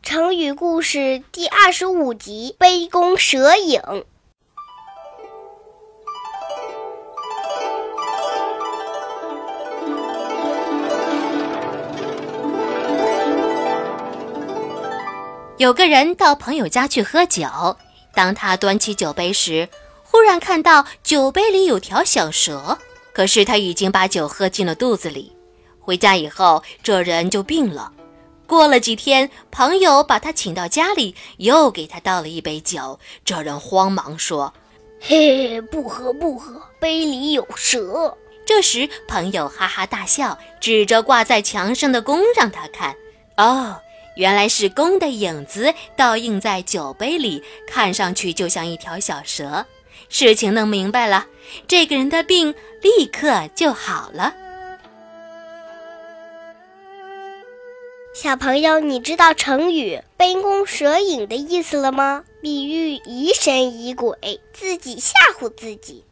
成语故事第二十五集：杯弓蛇影。有个人到朋友家去喝酒，当他端起酒杯时，忽然看到酒杯里有条小蛇。可是他已经把酒喝进了肚子里。回家以后，这人就病了。过了几天，朋友把他请到家里，又给他倒了一杯酒。这人慌忙说：“嘿，不喝不喝，杯里有蛇。”这时，朋友哈哈大笑，指着挂在墙上的弓让他看。哦，原来是弓的影子倒映在酒杯里，看上去就像一条小蛇。事情弄明白了，这个人的病立刻就好了。小朋友，你知道成语“杯弓蛇影”的意思了吗？比喻疑神疑鬼，自己吓唬自己。